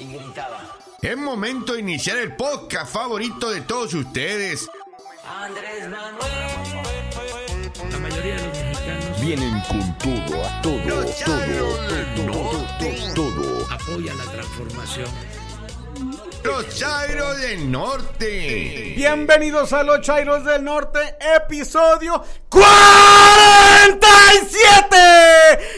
y gritaba. Es momento de iniciar el podcast favorito de todos ustedes. Andrés Manuel. La mayoría de los mexicanos Vienen con todo, a todo, todo, todo, Norte. todo, todo. apoyan la transformación. Los Chairos del Norte. Bienvenidos a los Chairos del Norte, episodio 47.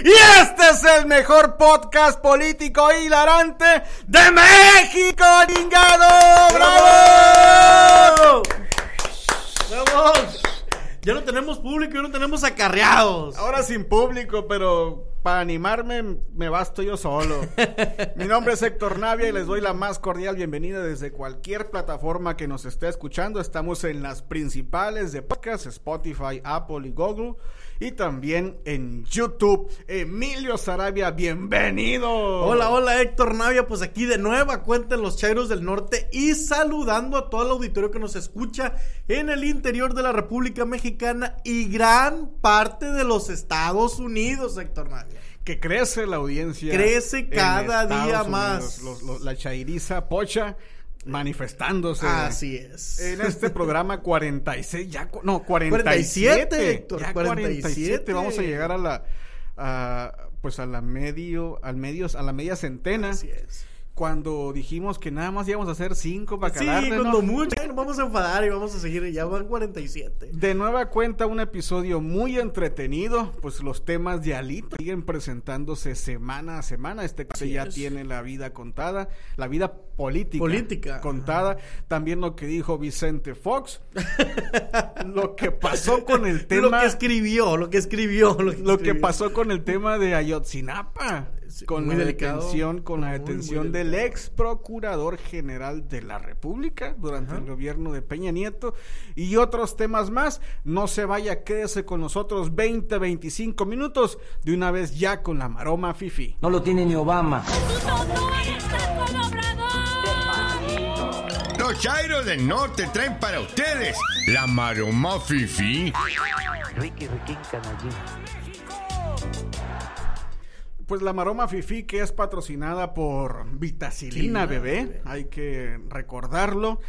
Y este es el mejor podcast político hilarante de México, chingado. ¡Bravo! ¡Vamos! Ya no tenemos público, ya no tenemos acarreados. Ahora sin público, pero para animarme me basto yo solo. Mi nombre es Héctor Navia y les doy la más cordial bienvenida desde cualquier plataforma que nos esté escuchando. Estamos en las principales de podcast, Spotify, Apple y Google. Y también en YouTube. Emilio Sarabia, bienvenido. Hola, hola Héctor Navia, pues aquí de nueva cuenta en los Chairos del Norte y saludando a todo el auditorio que nos escucha en el interior de la República Mexicana y gran parte de los Estados Unidos, Héctor Navia. Que crece la audiencia. Crece cada día Unidos. más. Los- los- la chairiza pocha manifestándose. Así es. En este programa 46, ya, no, 47, 47, Héctor, ya 47. vamos a llegar a la, a, pues a la medio, al medios, a la media centena. Así es. Cuando dijimos que nada más íbamos a hacer cinco para Sí, cuando mucho, nos vamos a enfadar y vamos a seguir, ya van 47. De nueva cuenta, un episodio muy entretenido, pues los temas de Alito siguen presentándose semana a semana. Este que ya es. tiene la vida contada, la vida política, Política, contada. También lo que dijo Vicente Fox, lo que pasó con el tema, Lo que escribió, lo que escribió, lo que, lo que escribió. pasó con el tema de Ayotzinapa, con muy la delicado, detención, con la muy detención del ex procurador general de la República durante el gobierno de Peña Nieto y otros temas más. No se vaya, quédese con nosotros 20, 25 minutos de una vez ya con la maroma Fifi. No lo tiene ni Obama. Los Chairos del Norte traen para ustedes la maroma fifi. Pues la maroma Fifi que es patrocinada por Vitacilina bebé. hay que recordarlo.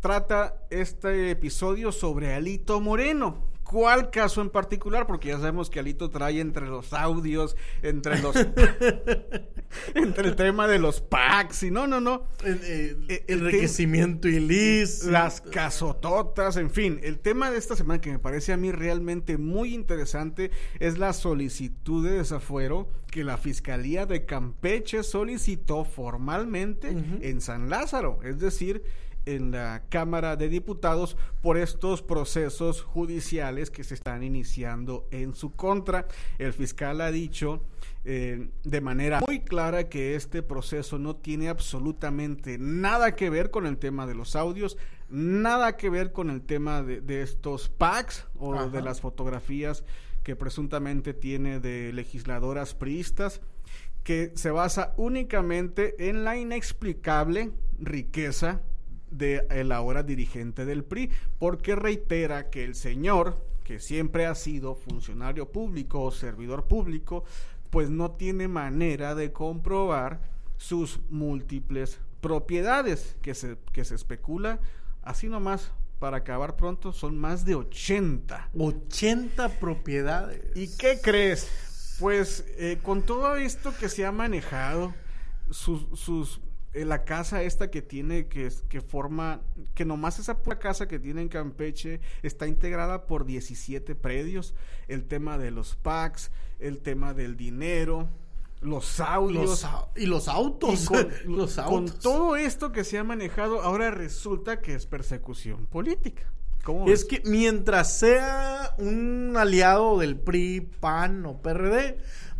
Trata este episodio sobre Alito Moreno. ¿Cuál caso en particular? Porque ya sabemos que Alito trae entre los audios, entre los entre el tema de los packs y no, no, no. El, el- Eh, el enriquecimiento ilícito. Las casototas, en fin. El tema de esta semana que me parece a mí realmente muy interesante es la solicitud de desafuero que la Fiscalía de Campeche solicitó formalmente en San Lázaro, es decir, en la Cámara de Diputados por estos procesos judiciales que se están iniciando en su contra. El fiscal ha dicho eh, de manera muy clara que este proceso no tiene absolutamente nada que ver con el tema de los audios, nada que ver con el tema de, de estos packs o Ajá. de las fotografías que presuntamente tiene de legisladoras priistas, que se basa únicamente en la inexplicable riqueza de el ahora dirigente del PRI, porque reitera que el señor, que siempre ha sido funcionario público o servidor público, pues no tiene manera de comprobar sus múltiples propiedades que se, que se especula, así nomás, para acabar pronto, son más de 80. 80 propiedades. ¿Y qué crees? Pues eh, con todo esto que se ha manejado, sus, sus la casa esta que tiene, que, que forma, que nomás esa pura casa que tiene en Campeche está integrada por 17 predios, el tema de los packs, el tema del dinero, los audios. Los y los autos. Y con, los con autos. todo esto que se ha manejado, ahora resulta que es persecución política. ¿Cómo Es ves? que mientras sea un aliado del PRI, PAN o PRD,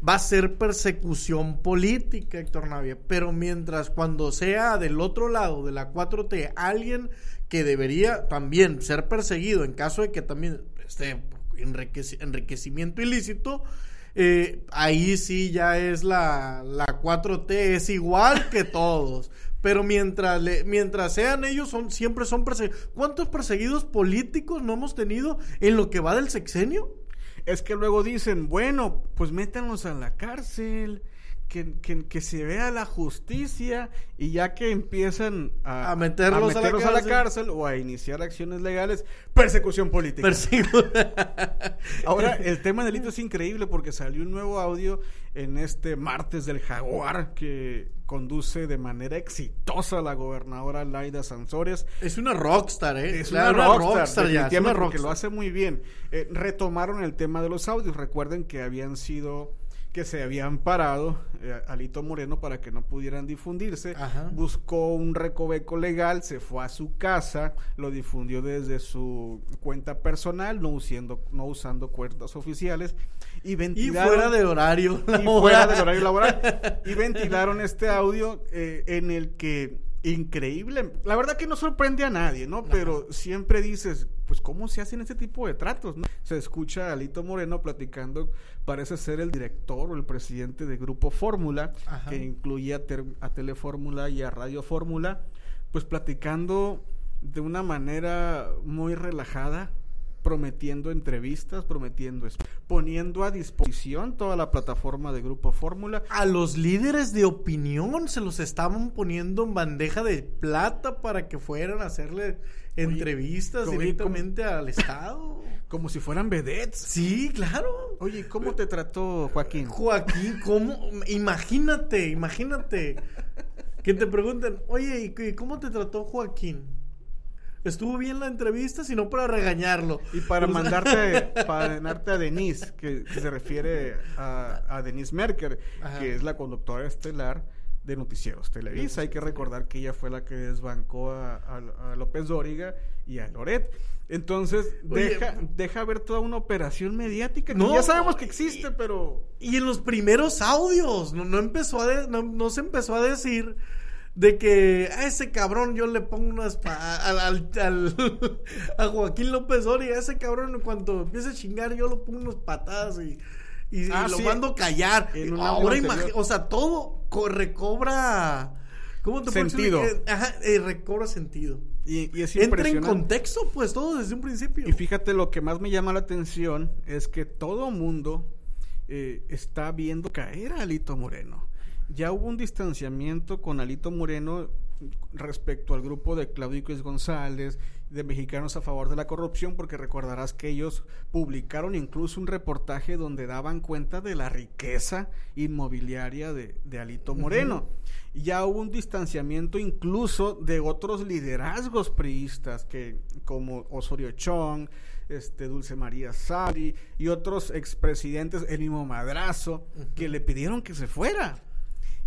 va a ser persecución política, Héctor Navia. Pero mientras cuando sea del otro lado de la 4T, alguien que debería también ser perseguido en caso de que también esté enriqueci- enriquecimiento ilícito, eh, ahí sí ya es la, la 4T, es igual que todos. Pero mientras, le- mientras sean ellos, son, siempre son perseguidos. ¿Cuántos perseguidos políticos no hemos tenido en lo que va del sexenio? Es que luego dicen, bueno, pues métanlos a la cárcel. Que, que- que se vea la justicia y ya que empiezan a, A meterlos a la meterlos a la cárcel. cárcel o a iniciar acciones legales, persecución política. Persigo. Ahora, el tema del delito es increíble porque salió un nuevo audio en este martes del Jaguar que conduce de manera exitosa la gobernadora Laida Sansores. es una rockstar, ¿eh? Es La- una, rockstar, ya. Es una rockstar. lo hace muy bien. Eh, retomaron el tema de los audios. Recuerden que habían sido que se habían parado eh, Alito Moreno para que no pudieran difundirse. Ajá. Buscó un recoveco legal, se fue a su casa, lo difundió desde su cuenta personal, no usando, no usando cuentas oficiales y Y ventilaron fuera de horario. y fuera del horario laboral. Y ventilaron este audio eh, en el que, increíble, la verdad que no sorprende a nadie, ¿no? Pero siempre dices, pues, ¿cómo se hacen este tipo de tratos? no? Se escucha a Alito Moreno platicando, parece ser el director o el presidente de Grupo Fórmula, que incluye a Telefórmula y a Radio Fórmula, pues platicando de una manera muy relajada, prometiendo entrevistas, prometiendo, poniendo a disposición toda la plataforma de Grupo Fórmula. A los líderes de opinión se los estaban poniendo en bandeja de plata para que fueran a hacerle entrevistas oye, directamente al Estado. Como si fueran vedettes. Sí, claro. Oye, ¿cómo te trató Joaquín? Joaquín, ¿cómo? Imagínate, imagínate. Que te pregunten, oye, ¿y cómo te trató Joaquín? ¿Estuvo bien la entrevista? Si no, para regañarlo. Y para O sea, mandarte, para mandarte a Denise, que, que se refiere a, a Denise Merker, Ajá. que es la conductora estelar de Noticieros Televisa. Hay que recordar que ella fue la que desbancó a, a- a López Dóriga y a Loret. Entonces, Oye, deja, deja ver toda una operación mediática que No, ya sabemos que existe, pero... Y en los primeros audios, no, no empezó a de- no, no se empezó a decir de que a ese cabrón yo le pongo unas pa- al, al- al- a Joaquín López Dóriga, a ese cabrón en cuanto empiece a chingar yo lo pongo unas patadas y, y- y Ah, lo sí. mando callar. Ahora anterior. o sea, todo co- recobra ¿cómo te? Sentido. Ajá, eh, recobra sentido. Y, y es Entra en contexto, pues todo desde un principio. Y fíjate, lo que más me llama la atención es que todo mundo eh, está viendo caer a Alito Moreno. Ya hubo un distanciamiento con Alito Moreno respecto al grupo de Claudio Cruz González, de Mexicanos a favor de la corrupción, porque recordarás que ellos publicaron incluso un reportaje donde daban cuenta de la riqueza inmobiliaria de, de Alito Moreno. Ya hubo un distanciamiento incluso de otros liderazgos priistas, que como Osorio Chong, este Dulce María Sari y otros expresidentes, el mismo Madrazo, que le pidieron que se fuera.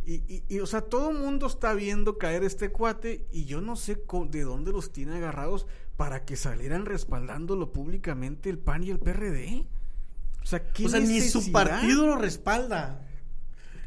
Y, y, y, o sea, todo el mundo está viendo caer este cuate y yo no sé de dónde los tiene agarrados para que salieran respaldándolo públicamente el PAN y el PRD. O sea, ¿qué O sea, ni su partido lo respalda.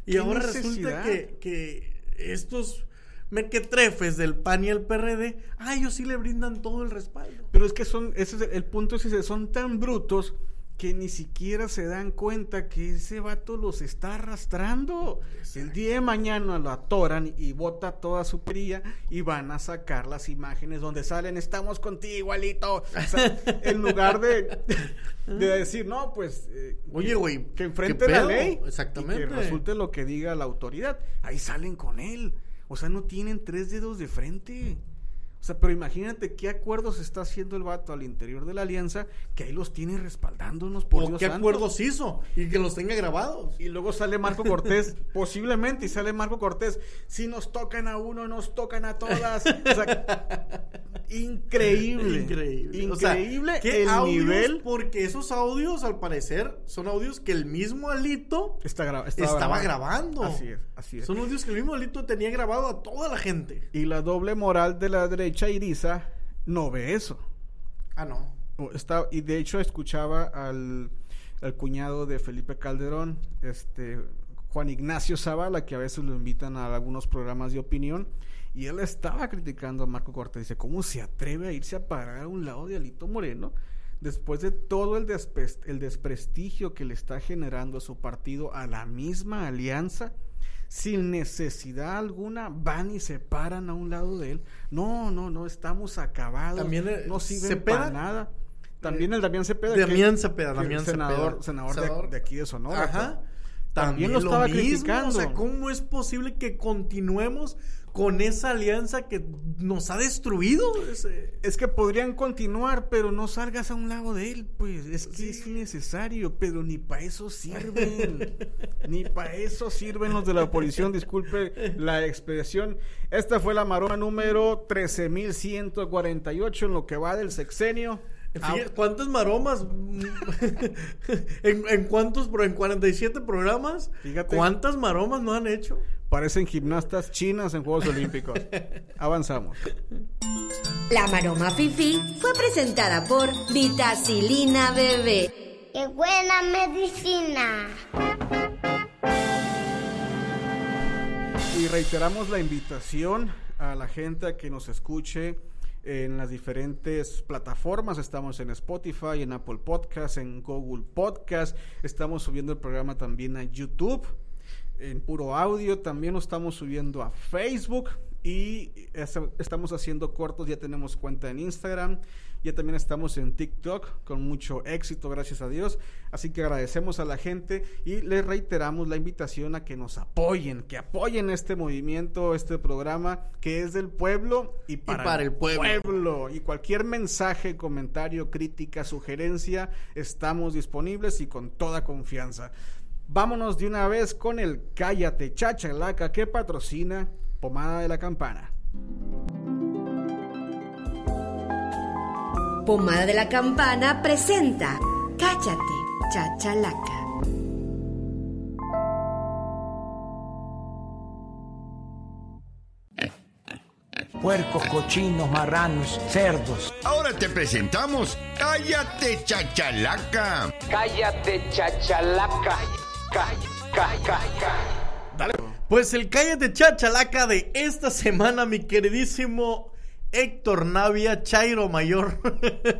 Y ¿Qué ahora necesidad? resulta que, que estos mequetrefes del PAN y el PRD, a ellos sí le brindan todo el respaldo. Pero es que son, ese es el punto, es ese, son tan brutos que ni siquiera se dan cuenta que ese vato los está arrastrando. El día de mañana lo atoran y bota toda su perilla y van a sacar las imágenes donde salen, estamos contigo, Alito. O sea, en lugar de, de decir, no, pues... eh, Oye, güey, que enfrente ¿qué la ley Exactamente. y que resulte lo que diga la autoridad. Ahí salen con él. O sea, no tienen tres dedos de frente. O sea, pero imagínate qué acuerdos está haciendo el vato al interior de la alianza que ahí los tiene respaldándonos por ¿O Dios qué santo. acuerdos hizo? Y que los tenga grabados. Y luego sale Marco Cortés, posiblemente, y sale Marco Cortés. Si nos tocan a uno, nos tocan a todas. O sea, increíble. Increíble. O sea, Increíble ¿qué el audios? nivel. Porque esos audios, al parecer, son audios que el mismo Alito Está gra- estaba grabando. Así es, así es. Son audios que el mismo Alito tenía grabado a toda la gente. Y la doble moral de la derecha iriza no ve eso. Ah, no. Está, y de hecho escuchaba al, al cuñado de Felipe Calderón, este Juan Ignacio Zavala, que a veces lo invitan a algunos programas de opinión, y él estaba criticando a Marco Cortés. Dice, ¿cómo se atreve a irse a parar a un lado de Alito Moreno? Después de todo el, el desprestigio que le está generando a su partido, a la misma alianza, sin necesidad alguna, van y se paran a un lado de él. No, no, no, estamos acabados. También, eh, no sirven Cepeda, para nada. También el Damián Cepeda. Damián que- Cepeda, que Damián senador, Cepeda. senador de- Senador. De, aquí de Sonora. Ajá. pues. También lo estaba criticando. O sea, ¿cómo es posible que continuemos con esa alianza que nos ha destruido? Ese- Es que podrían continuar, pero no salgas a un lado de él, pues. Es que es innecesario, pero ni para eso sirven. ni para eso sirven los de la oposición, disculpe la expresión. Esta fue la maroma número 13.148 en lo que va del sexenio. Fíjate, ¿Cuántas maromas? ¿En, en cuántos? pro- ¿En 47 programas? Fíjate. ¿Cuántas maromas no han hecho? Parecen gimnastas chinas en Juegos Olímpicos. Avanzamos. La maroma fifi fue presentada por Vitacilina Bebé. ¡Qué buena medicina! Y reiteramos la invitación a la gente a que nos escuche en las diferentes plataformas. Estamos en Spotify, en Apple Podcast, en Google Podcast. Estamos subiendo el programa también a YouTube, en puro audio. También lo estamos subiendo a Facebook. Y es- estamos haciendo cortos, ya tenemos cuenta en Instagram, ya también estamos en TikTok con mucho éxito, gracias a Dios. Así que agradecemos a la gente y les reiteramos la invitación a que nos apoyen, que apoyen este movimiento, este programa que es del pueblo y para, para el pueblo. pueblo. Y cualquier mensaje, comentario, crítica, sugerencia, estamos disponibles y con toda confianza. Vámonos de una vez con el Cállate Chachalaca que patrocina Pomada de la Campana. Pomada de la Campana presenta Cállate, Chachalaca. Puercos, cochinos, marranos, cerdos. Ahora te presentamos Cállate Chachalaca. Cállate, chachalaca. Pues el cállate chachalaca de esta semana, mi queridísimo Héctor Navia, Chairo Mayor,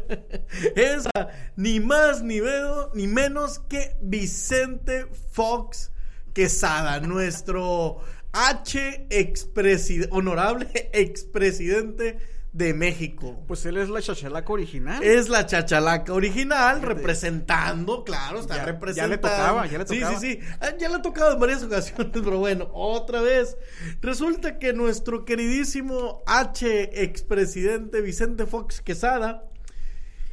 es ni más ni, menos- ni menos que Vicente Fox Quesada, nuestro H expresidente, honorable expresidente de México. Pues él es la Chachalaca original. Es la chachalaca original, representando, claro, está Ya- ya le representando. tocaba, ya le Sí, tocaba. sí, sí. Ah, Ya le ha tocado en varias ocasiones, pero bueno, otra vez. Resulta que nuestro queridísimo H expresidente Vicente Fox Quesada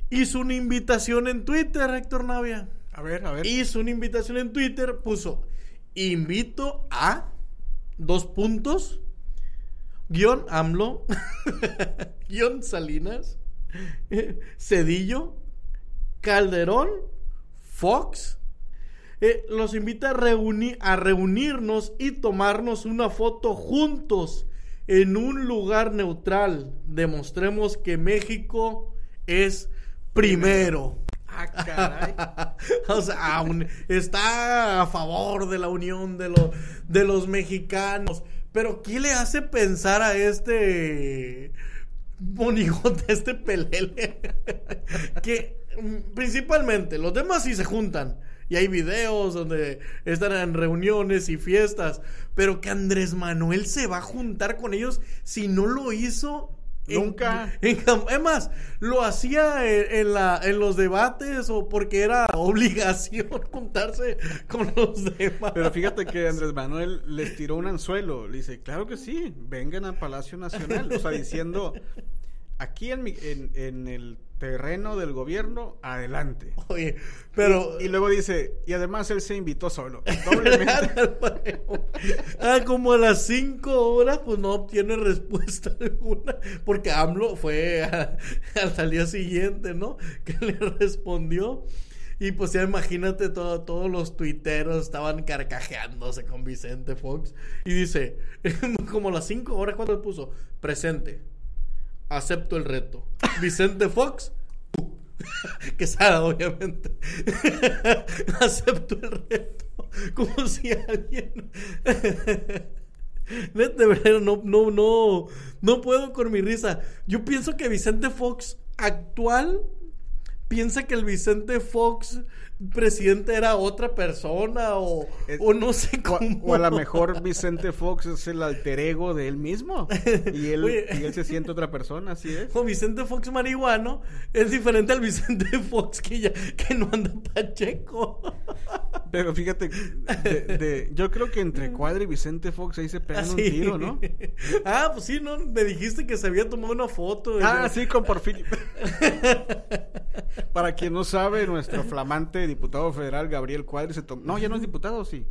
hizo una invitación en Twitter, Héctor Navia. A ver, a ver. Hizo una invitación en Twitter, puso invito a dos puntos guion AMLO guion Salinas Cedillo Calderón Fox eh, los invita a, reuni- a reunirnos y tomarnos una foto juntos en un lugar neutral. Demostremos que México es primero. Ah, caray. o sea, está a favor de la unión de, de los mexicanos. Pero ¿qué le hace pensar a este monigote, a este pelele? que mm, principalmente los demás sí se juntan. Y hay videos donde están en reuniones y fiestas. Pero que Andrés Manuel se va a juntar con ellos si no lo hizo Nunca. en es más, lo hacía en, en la, en los debates o porque era obligación juntarse con los demás. Pero fíjate que Andrés Manuel les tiró un anzuelo. Le dice, claro que sí, vengan a Palacio Nacional. O sea, diciendo, aquí en, mi- en, en el terreno del gobierno, adelante. Oye, pero... Y, y luego dice, y además él se invitó solo. Doblemente. ah, como a las 5 horas, pues no obtiene respuesta alguna. Porque AMLO fue a- hasta el día siguiente, ¿no? Que le respondió. Y pues ya imagínate, todo- todos los tuiteros estaban carcajeándose con Vicente Fox. Y dice, como a las 5 horas, cuando puso, presente, acepto el reto. Vicente Fox, tú. Quesada, obviamente. Acepto el reto. Como si alguien. De verdad, no, no, no, no puedo con mi risa. Yo pienso que Vicente Fox actual piensa que el Vicente Fox presidente era otra persona o, Es- o no sé O, cómo. o a lo mejor Vicente Fox es el alter ego de él mismo. Y él, Oye. y él se siente otra persona, así es. O Vicente Fox marihuano es diferente al Vicente Fox que ya que no anda pacheco. Pero fíjate, de- de- yo creo que entre Cuadra y Vicente Fox ahí se pegan un Así. tiro, ¿no? Ah, pues sí, ¿no? Me dijiste que se había tomado una foto. Ah, sí, con Porfirio. Para quien no sabe, nuestro flamante diputado federal Gabriel Cuadri se tomó... No, ya no es diputado, sí.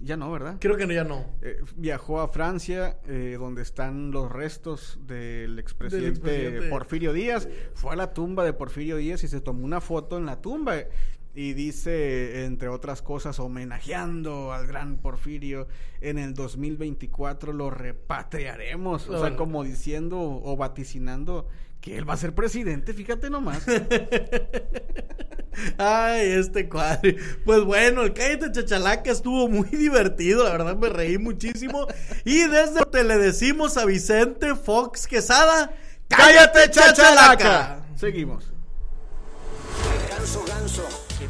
Ya no, ¿verdad? Creo que no, ya no. Eh, viajó a Francia, eh, donde están los restos del expresidente, Del expresidente. Porfirio Díaz. Fue a la tumba de Porfirio Díaz y se tomó una foto en la tumba. Y dice, entre otras cosas, homenajeando al gran Porfirio, en el 2024 lo repatriaremos. O sea, Órale. como diciendo o vaticinando que él va a ser presidente, fíjate nomás. Ay, este cuadri. Pues bueno, el Cállate Chachalaca estuvo muy divertido, la verdad me reí muchísimo. Y desde te le decimos a Vicente Fox Quesada, ¡Cállate Chachalaca! Seguimos.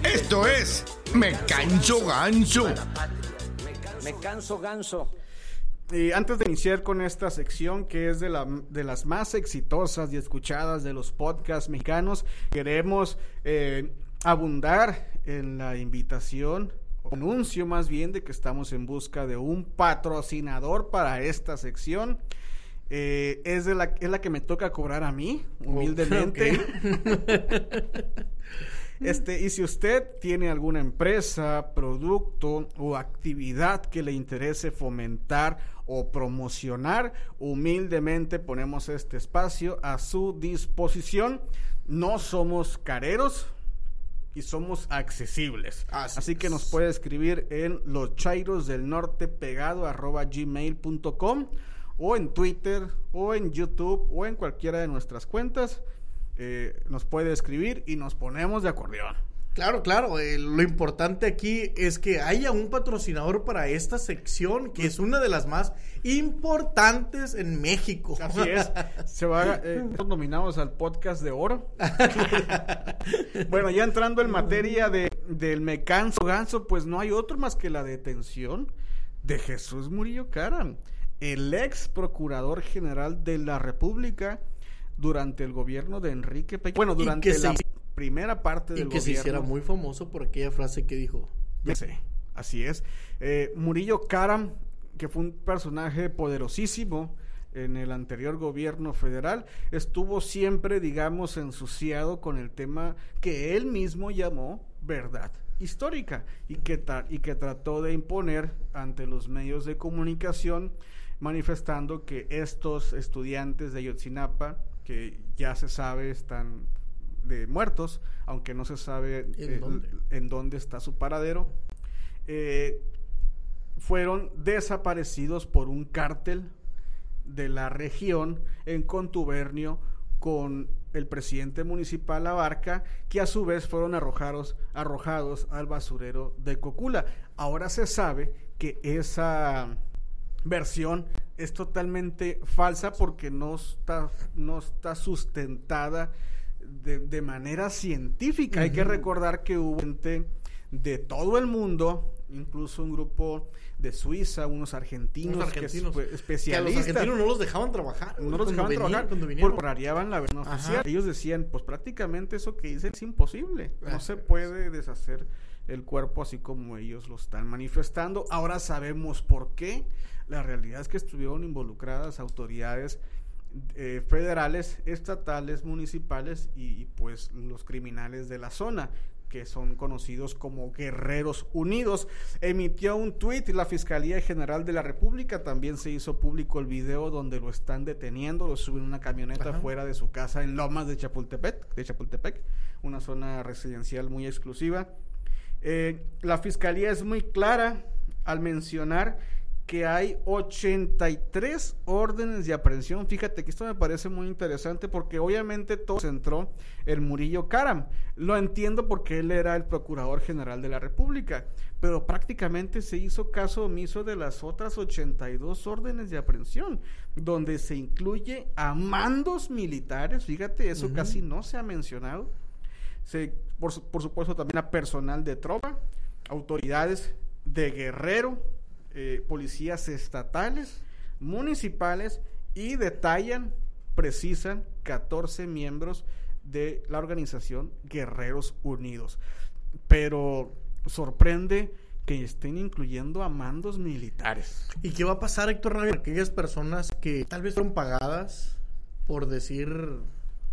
Esto es Me Canso Ganso. Me canso ganso. Y antes de iniciar con esta sección, que es de, la- de las más exitosas y escuchadas de los podcasts mexicanos, queremos eh, abundar en la invitación, o anuncio más bien, de que estamos en busca de un patrocinador para esta sección. Eh, es, de la, es la que me toca cobrar a mí, humildemente. Este, y si usted tiene alguna empresa, producto o actividad que le interese fomentar o promocionar, humildemente ponemos este espacio a su disposición. No somos careros y somos accesibles. Así Así, que es. nos puede escribir en los chairos del norte pegado arroba gmail.com o en Twitter o en YouTube o en cualquiera de nuestras cuentas. Eh, nos puede escribir y nos ponemos de acordeón. Claro, claro. eh, lo importante aquí es que haya un patrocinador para esta sección, que es una de las más importantes en México. Así es. Se va eh, nominados al podcast de oro. bueno, ya entrando en materia de, del me canso ganso, pues no hay otro más que la detención de Jesús Murillo Caram, el ex procurador general de la República durante el gobierno de Enrique Peña. Bueno, Y durante se la primera parte y del que se gobierno. hiciera muy famoso por aquella frase que dijo. Ya sé, así es. Eh, Murillo Karam, que fue un personaje poderosísimo en el anterior gobierno federal, estuvo siempre, digamos, ensuciado con el tema que él mismo llamó verdad histórica y que, tra- y que trató de imponer ante los medios de comunicación manifestando que estos estudiantes de Ayotzinapa, que ya se sabe están de muertos, aunque no se sabe ¿En eh, dónde? en dónde está su paradero, eh, fueron desaparecidos por un cártel de la región en contubernio con el presidente municipal Abarca, que a su vez fueron arrojados, arrojados al basurero de Cocula. Ahora se sabe que esa versión es totalmente falsa porque no está, no está sustentada de, de manera científica. Hay que recordar que hubo gente de todo el mundo, incluso un grupo de Suiza, unos argentinos, Unos que argentinos. fue Que a los especialistas argentinos no los dejaban trabajar. no los dejaban venían- trabajar cuando vinieron. variaban la oficial. Ellos decían, pues prácticamente eso que dicen es imposible. No se pues. puede deshacer el cuerpo así como ellos lo están manifestando. Ahora sabemos por qué. La realidad es que estuvieron involucradas autoridades eh, federales, estatales, municipales y, y, pues los criminales de la zona que son conocidos como Guerreros Unidos. Emitió un tuit la Fiscalía General de la República, también se hizo público el video donde lo están deteniendo, lo suben en una camioneta Ajá. fuera de su casa en Lomas de Chapultepec, de Chapultepec, una zona residencial muy exclusiva. Eh, la Fiscalía es muy clara al mencionar que hay 83 órdenes de aprehensión. Fíjate que esto me parece muy interesante porque obviamente todo se centró en Murillo Karam. Lo entiendo porque él era el Procurador General de la República, pero prácticamente se hizo caso omiso de las otras 82 órdenes de aprehensión, donde se incluye a mandos militares, fíjate, eso casi no se ha mencionado. Se, por, por supuesto también a personal de tropa, autoridades de Guerrero, eh, policías estatales, municipales y detallan, precisan 14 miembros de la organización Guerreros Unidos. Pero sorprende que estén incluyendo a mandos militares. ¿Y qué va a pasar, Héctor Navia? Aquellas personas que tal vez fueron pagadas por decir,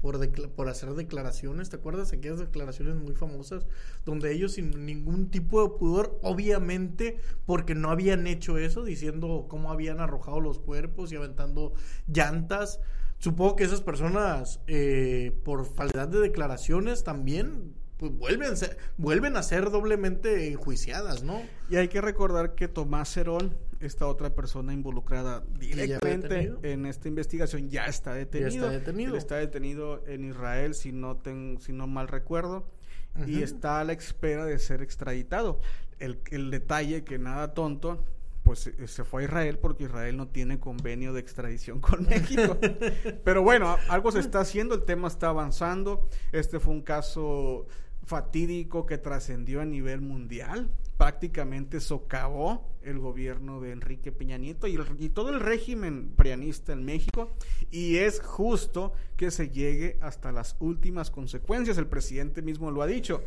por, por hacer declaraciones, ¿te acuerdas? Aquellas declaraciones muy famosas, donde ellos sin ningún tipo de pudor, obviamente, porque no habían hecho eso, diciendo cómo habían arrojado los cuerpos y aventando llantas. Supongo que esas personas, eh, por falsedad de declaraciones, también pues vuelven, vuelven a ser doblemente enjuiciadas, ¿no? Y hay que recordar que Tomás Cerón, esta otra persona involucrada ya directamente en esta investigación, ya está detenido. está detenido. Él está detenido en Israel, si no, ten- si no mal recuerdo, y está a la espera de ser extraditado. El, el detalle que nada tonto, pues eh, se fue a Israel porque Israel no tiene convenio de extradición con México. Pero bueno, algo se está haciendo, el tema está avanzando. Este fue un caso fatídico que trascendió a nivel mundial. Prácticamente socavó el gobierno de Enrique Peña Nieto y, el- y todo el régimen prianista en México. Y es justo que se llegue hasta las últimas consecuencias. El presidente mismo lo ha dicho.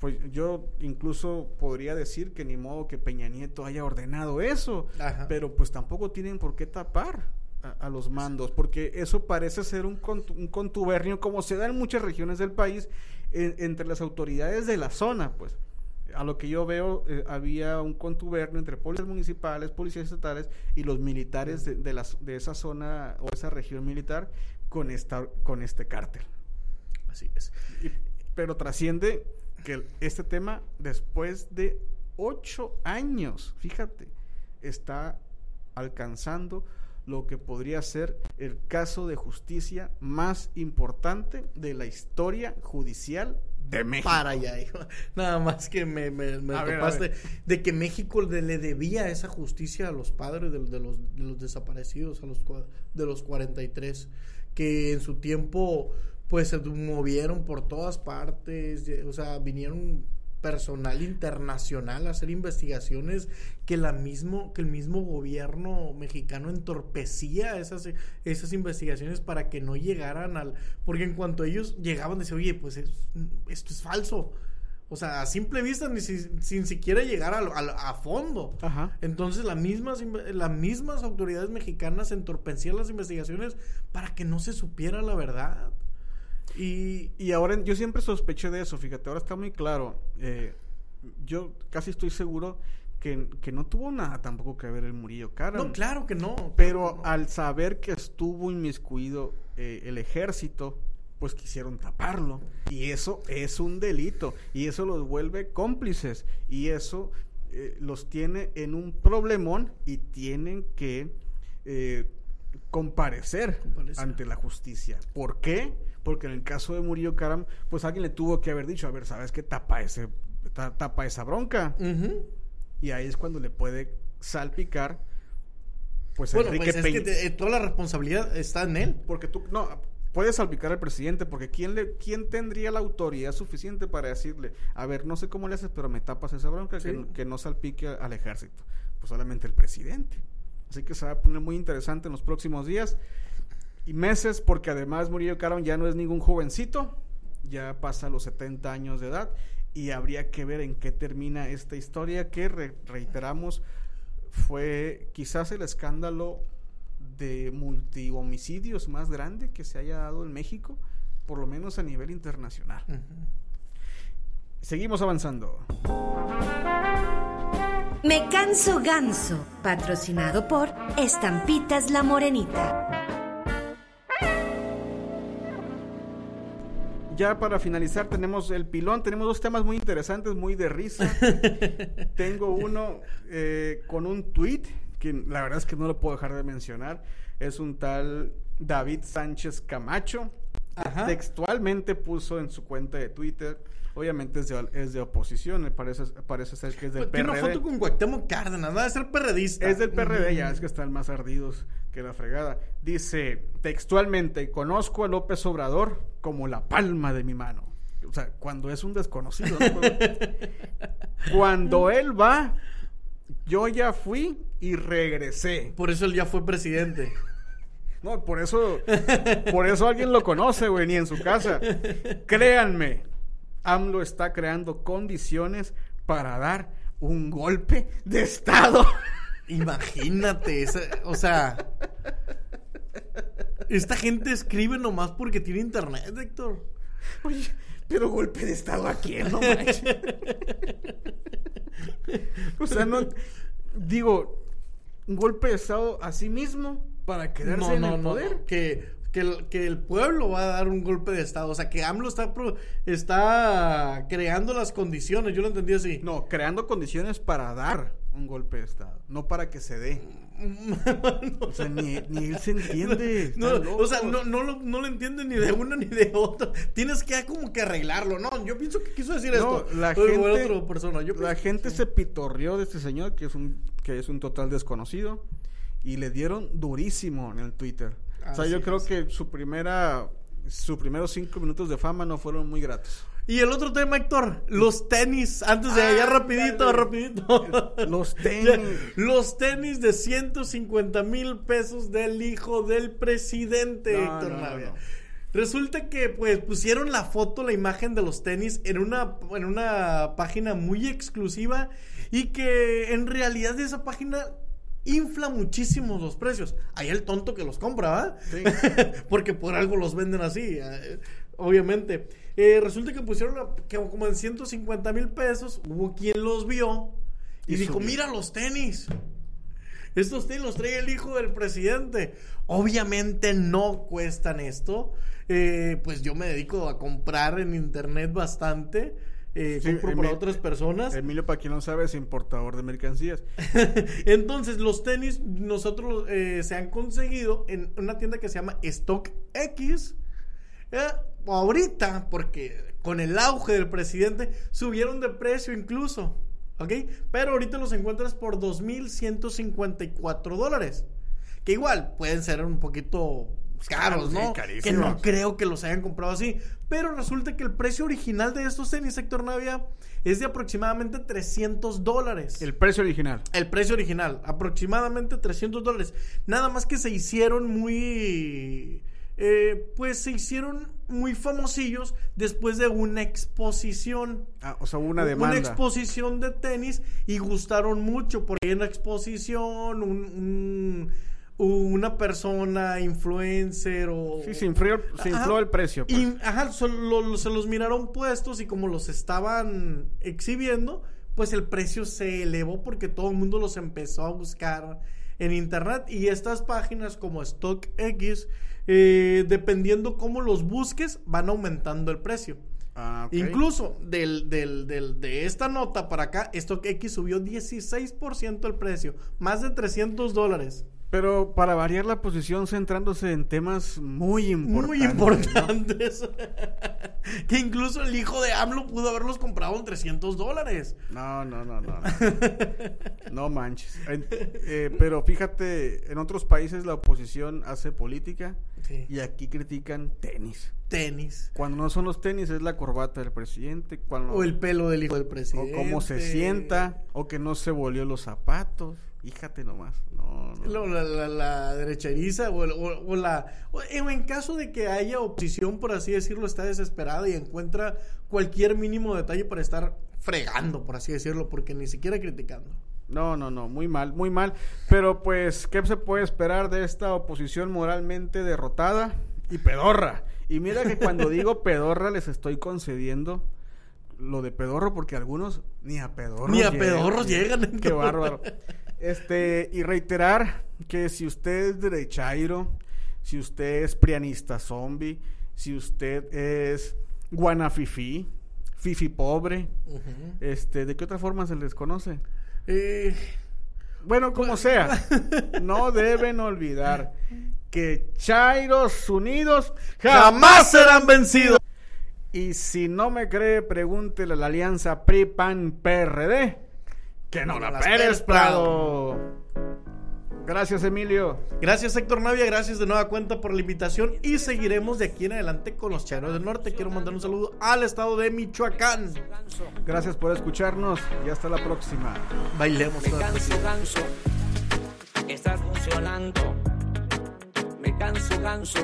Pues yo incluso podría decir que ni modo que Peña Nieto haya ordenado eso, Ajá. pero pues tampoco tienen por qué tapar a, a los mandos, porque eso parece ser un, un contubernio como se da en muchas regiones del país en- entre las autoridades de la zona, pues. A lo que yo veo, eh, había un contubernio entre policías municipales, policías estatales y los militares de, de, las- de esa zona o esa región militar con, esta, con este cártel. Así es. Y- pero trasciende que este tema, después de ocho años, fíjate, está alcanzando lo que podría ser el caso de justicia más importante de la historia judicial de México. Para allá, hijo. Nada más que me, me, me topaste ver. de que México le, le debía esa justicia a los padres de, de los, de los desaparecidos, a los de los 43, que en su tiempo pues se movieron por todas partes, o sea, vinieron personal internacional a hacer investigaciones que la mismo que el mismo gobierno mexicano entorpecía esas esas investigaciones para que no llegaran al porque en cuanto ellos llegaban decían oye pues es- esto es falso o sea a simple vista ni si- sin siquiera llegar a, lo- a a fondo. Ajá. entonces las mismas las mismas autoridades mexicanas entorpecían las investigaciones para que no se supiera la verdad y Y ahora yo siempre sospeché de eso, fíjate, ahora está muy claro. eh, yo casi estoy seguro que, que no tuvo nada tampoco que ver el Murillo Karam. no claro que no Pero no. al saber que estuvo inmiscuido eh, el ejército, pues quisieron taparlo. Y eso es un delito. Y eso los vuelve cómplices. Y eso eh, los tiene en un problemón y tienen que eh, comparecer, Comparecer. ante la justicia. ¿Por qué? Porque en el caso de Murillo Karam, pues alguien le tuvo que haber dicho, a ver, ¿sabes qué? Tapa, ese, ta- tapa esa bronca. Y ahí es cuando le puede salpicar, pues, Bueno, Enrique pues es que te- eh, toda la responsabilidad está en él. Porque tú, no, puedes salpicar al presidente, porque ¿quién, le, ¿quién tendría la autoridad suficiente para decirle, a ver, no sé cómo le haces, pero me tapas esa bronca, que, Sí. no- que no salpique al ejército? Pues solamente el presidente. Así que se va a poner muy interesante en los próximos días y meses, porque además Murillo Caron ya no es ningún jovencito, ya pasa los 70 años de edad y habría que ver en qué termina esta historia que, re- reiteramos, fue quizás el escándalo de multihomicidios más grande que se haya dado en México, por lo menos a nivel internacional. Seguimos avanzando. Me canso ganso, patrocinado por Estampitas La Morenita. Ya para finalizar tenemos el pilón, tenemos dos temas muy interesantes, muy de risa. Tengo uno eh, con un tweet que la verdad es que no lo puedo dejar de mencionar. Es un tal David Sánchez Camacho. Ajá. Textualmente puso en su cuenta de Twitter. Obviamente es de, es de oposición, parece, parece ser que es del Tiene una PRD. foto con Cuauhtémoc Cárdenas, debe ser perredista. Es del PRD, ya es que están más ardidos que la fregada. Dice textualmente, conozco a López Obrador como la palma de mi mano. O sea, cuando es un desconocido. ¿no? cuando él va, yo ya fui y regresé. Por eso él ya fue presidente. No, por eso, por eso alguien lo conoce, güey, ni en su casa. Créanme, AMLO está creando condiciones para dar un golpe de Estado. Imagínate, esa- o sea. Esta gente escribe nomás porque tiene internet, Héctor. Oye, pero golpe de Estado a quién, no manches. O sea, no. Digo, un golpe de Estado a sí mismo para quedarse en el poder. Que, que, el, que el pueblo va a dar un golpe de Estado. O sea, que AMLO está, pro- está creando las condiciones. Yo lo entendí así. No, creando condiciones para dar un golpe de Estado, no para que se dé. O sea, ni, ni él se entiende. No, o sea, no, no, lo, no lo entiende ni de uno ni de otro. Tienes que como que arreglarlo. No, yo pienso que quiso decir No, esto. la gente, otra persona. Yo la gente se pitorreó de este señor que es un que es un total desconocido y le dieron durísimo en el Twitter. o sea, yo creo es. que su primera sus primeros cinco minutos de fama no fueron muy gratos. Y el otro tema, Héctor, los tenis. Antes de allá, rapidito, Ándale. rapidito. Los tenis. Los tenis de 150 mil pesos del hijo del presidente, No, Héctor no, no, Navia. no. Resulta que pues pusieron la foto, la imagen de los tenis en una, en una página muy exclusiva y que en realidad esa página infla muchísimo los precios. Hay el tonto que los compra, ¿va? Sí. Porque por algo los venden así, eh, obviamente. Eh, resulta que pusieron la- que como en 150 mil pesos, hubo quien los vio y, Y dijo, subió. mira los tenis. Estos tenis los trae el hijo del presidente. Obviamente no cuestan esto. Eh, pues yo me dedico a comprar en internet bastante. Eh, Sí, compro para otras personas. Emilio, para quien no sabe, es importador de mercancías. Entonces, los tenis nosotros eh, se han conseguido en una tienda que se llama StockX. Eh, ahorita, porque con el auge del presidente, subieron de precio incluso. ¿Ok? Pero ahorita los encuentras por 2.154 dólares. Que igual pueden ser un poquito caros, Sí, ¿no? carísimos. Que no creo que los hayan comprado así. Pero resulta que el precio original de estos tenis, Héctor Navia, es de aproximadamente 300 dólares. El precio original. El precio original, aproximadamente 300 dólares. Nada más que se hicieron muy... eh, pues se hicieron muy famosillos después de una exposición. Ah, o sea, hubo una demanda. exposición de tenis y gustaron mucho porque hay una exposición, un- un- una persona, influencer o... Sí, se infló, se infló el precio. pues. Y, ajá, lo- se los miraron puestos y como los estaban exhibiendo, pues el precio se elevó porque todo el mundo los empezó a buscar en internet y estas páginas como StockX, eh, dependiendo cómo los busques, van aumentando el precio. Ah. Incluso del, del- del- de esta nota para acá, StockX subió 16% el precio, más de 300 dólares. Pero para variar la posición, centrándose en temas muy importantes. Muy ¿no? importantes. que incluso el hijo de AMLO pudo haberlos comprado en 300 dólares. No, no, no, no. No, No manches. Eh, pero fíjate, en otros países la oposición hace política Sí. y aquí critican tenis. Tenis. Cuando no son los tenis es la corbata del presidente, cuando O el pelo del hijo del o presidente. cómo se sienta, o que no se volvió los zapatos. Fíjate nomás. No, La, la, la derecheriza o, o- o la... o en en caso de que haya oposición, por así decirlo, está desesperada y encuentra cualquier mínimo detalle para estar fregando, por así decirlo, porque ni siquiera criticando. No, no, no, muy mal, muy mal. Pero pues, ¿qué se puede esperar de esta oposición moralmente derrotada y pedorra? Y mira que cuando digo pedorra les estoy concediendo lo de pedorro porque algunos ni a pedorros Ni a pedorros llegan, Qué bárbaro. Este, y reiterar que si usted es derechairo, si usted es prianista zombie, si usted es guanafifí, fifi pobre, este, ¿de qué otra forma se les conoce? Eh, Bueno, como sea, no deben olvidar que Chairos Unidos jamás serán vencidos. Y si no me cree, pregúntele a la alianza PRI-PAN-PRD que no No la Pérez Pérez Prado. Gracias, Emilio. Gracias Héctor Navia, gracias de nueva cuenta por la invitación y seguiremos de aquí en adelante con los Charros del Norte. Quiero mandar un saludo al estado de Michoacán. Gracias por escucharnos y hasta la próxima. Bailemos. Me canso ganso. Estás funcionando. Me canso ganso.